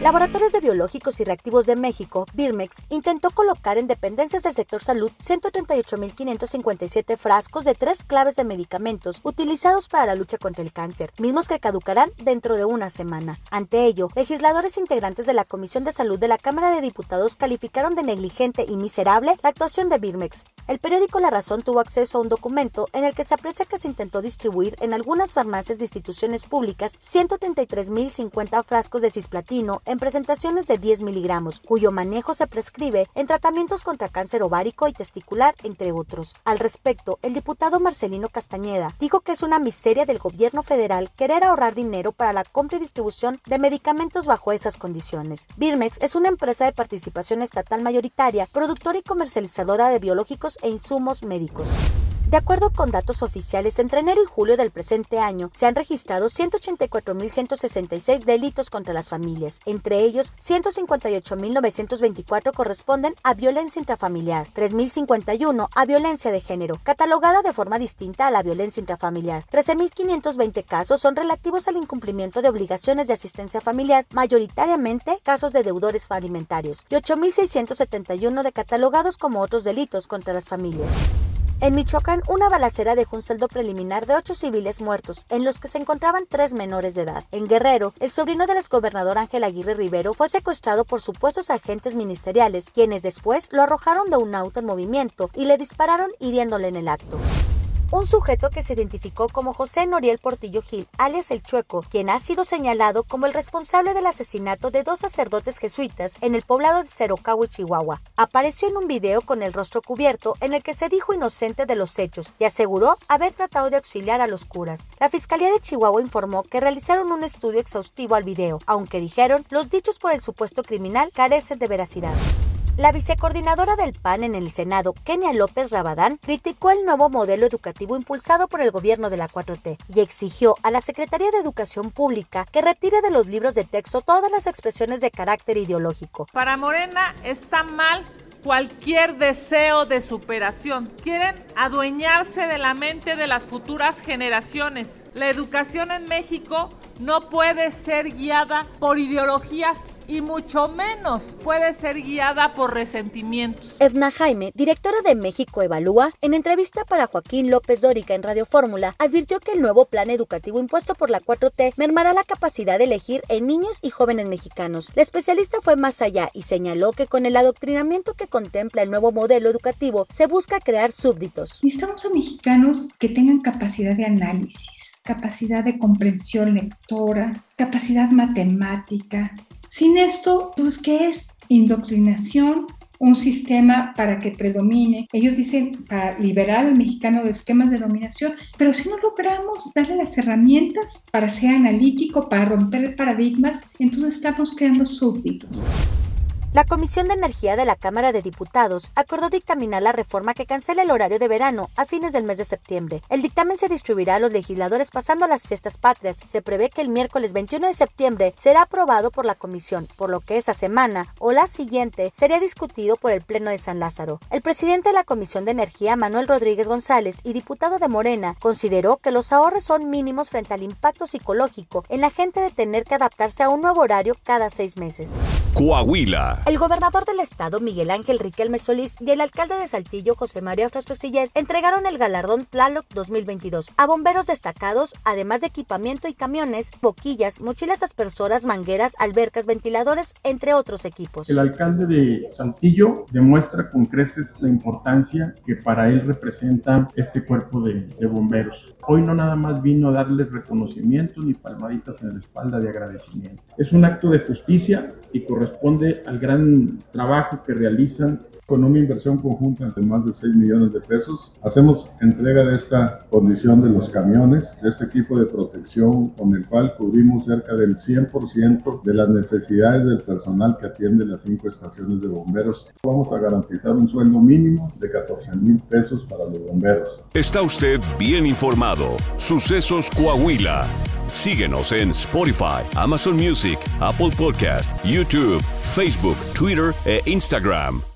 Laboratorios de Biológicos y Reactivos de México, Birmex, intentó colocar en dependencias del sector salud 138.557 frascos de tres claves de medicamentos utilizados para la lucha contra el cáncer, mismos que caducarán dentro de una semana. Ante ello, legisladores integrantes de la Comisión de Salud de la Cámara de Diputados calificaron de negligente y miserable la actuación de Birmex. El periódico La Razón tuvo acceso a un documento en el que se aprecia que se intentó distribuir en algunas farmacias de instituciones públicas 133.050 frascos de cisplatino en presentaciones de 10 miligramos, cuyo manejo se prescribe en tratamientos contra cáncer ovárico y testicular, entre otros. Al respecto, el diputado Marcelino Castañeda dijo que es una miseria del gobierno federal querer ahorrar dinero para la compra y distribución de medicamentos bajo esas condiciones. Birmex es una empresa de participación estatal mayoritaria, productora y comercializadora de biológicos e insumos médicos. De acuerdo con datos oficiales, entre enero y julio del presente año se han registrado 184.166 delitos contra las familias. Entre ellos, 158.924 corresponden a violencia intrafamiliar, 3.051 a violencia de género, catalogada de forma distinta a la violencia intrafamiliar. 13.520 casos son relativos al incumplimiento de obligaciones de asistencia familiar, mayoritariamente casos de deudores alimentarios, y 8.671 de catalogados como otros delitos contra las familias. En Michoacán, una balacera dejó un saldo preliminar de ocho civiles muertos, en los que se encontraban tres menores de edad. En Guerrero, el sobrino del exgobernador Ángel Aguirre Rivero fue secuestrado por supuestos agentes ministeriales, quienes después lo arrojaron de un auto en movimiento y le dispararon hiriéndole en el acto un sujeto que se identificó como José Noriel Portillo Gil, alias El Chueco, quien ha sido señalado como el responsable del asesinato de dos sacerdotes jesuitas en el poblado de Cerocahue, Chihuahua. Apareció en un video con el rostro cubierto en el que se dijo inocente de los hechos y aseguró haber tratado de auxiliar a los curas. La Fiscalía de Chihuahua informó que realizaron un estudio exhaustivo al video, aunque dijeron los dichos por el supuesto criminal carecen de veracidad. La vicecoordinadora del PAN en el Senado, Kenia López Rabadán, criticó el nuevo modelo educativo impulsado por el gobierno de la 4T y exigió a la Secretaría de Educación Pública que retire de los libros de texto todas las expresiones de carácter ideológico. Para Morena está mal cualquier deseo de superación. Quieren adueñarse de la mente de las futuras generaciones. La educación en México no puede ser guiada por ideologías y mucho menos puede ser guiada por resentimientos. Edna Jaime, directora de México Evalúa, en entrevista para Joaquín López Dórica en Radio Fórmula, advirtió que el nuevo plan educativo impuesto por la 4T mermará la capacidad de elegir en niños y jóvenes mexicanos. La especialista fue más allá y señaló que con el adoctrinamiento que contempla el nuevo modelo educativo se busca crear súbditos. Necesitamos a mexicanos que tengan capacidad de análisis, capacidad de comprensión lectora, capacidad matemática, sin esto, pues, ¿qué es? Indoctrinación, un sistema para que predomine. Ellos dicen para liberar al mexicano de esquemas de dominación, pero si no logramos darle las herramientas para ser analítico, para romper paradigmas, entonces estamos creando súbditos. La Comisión de Energía de la Cámara de Diputados acordó dictaminar la reforma que cancela el horario de verano a fines del mes de septiembre. El dictamen se distribuirá a los legisladores pasando las fiestas patrias. Se prevé que el miércoles 21 de septiembre será aprobado por la Comisión, por lo que esa semana o la siguiente sería discutido por el Pleno de San Lázaro. El presidente de la Comisión de Energía, Manuel Rodríguez González, y diputado de Morena, consideró que los ahorros son mínimos frente al impacto psicológico en la gente de tener que adaptarse a un nuevo horario cada seis meses. Coahuila. El gobernador del estado, Miguel Ángel Riquelme Solís, y el alcalde de Saltillo, José María Frastrosiller, entregaron el galardón Tlaloc 2022 a bomberos destacados, además de equipamiento y camiones, boquillas, mochilas aspersoras, mangueras, albercas, ventiladores, entre otros equipos. El alcalde de Saltillo demuestra con creces la importancia que para él representa este cuerpo de, bomberos. Hoy no nada más vino a darles reconocimiento ni palmaditas en la espalda de agradecimiento. Es un acto de justicia y corresponde al gran trabajo que realizan con una inversión conjunta de más de 6 millones de pesos. Hacemos entrega de esta condición de los camiones, de este equipo de protección con el cual cubrimos cerca del 100% de las necesidades del personal que atiende las cinco estaciones de bomberos. Vamos a garantizar un sueldo mínimo de 14 mil pesos para los bomberos. Está usted bien informado. Sucesos Coahuila. Síguenos en Spotify, Amazon Music, Apple Podcast, YouTube, Facebook, Twitter e Instagram.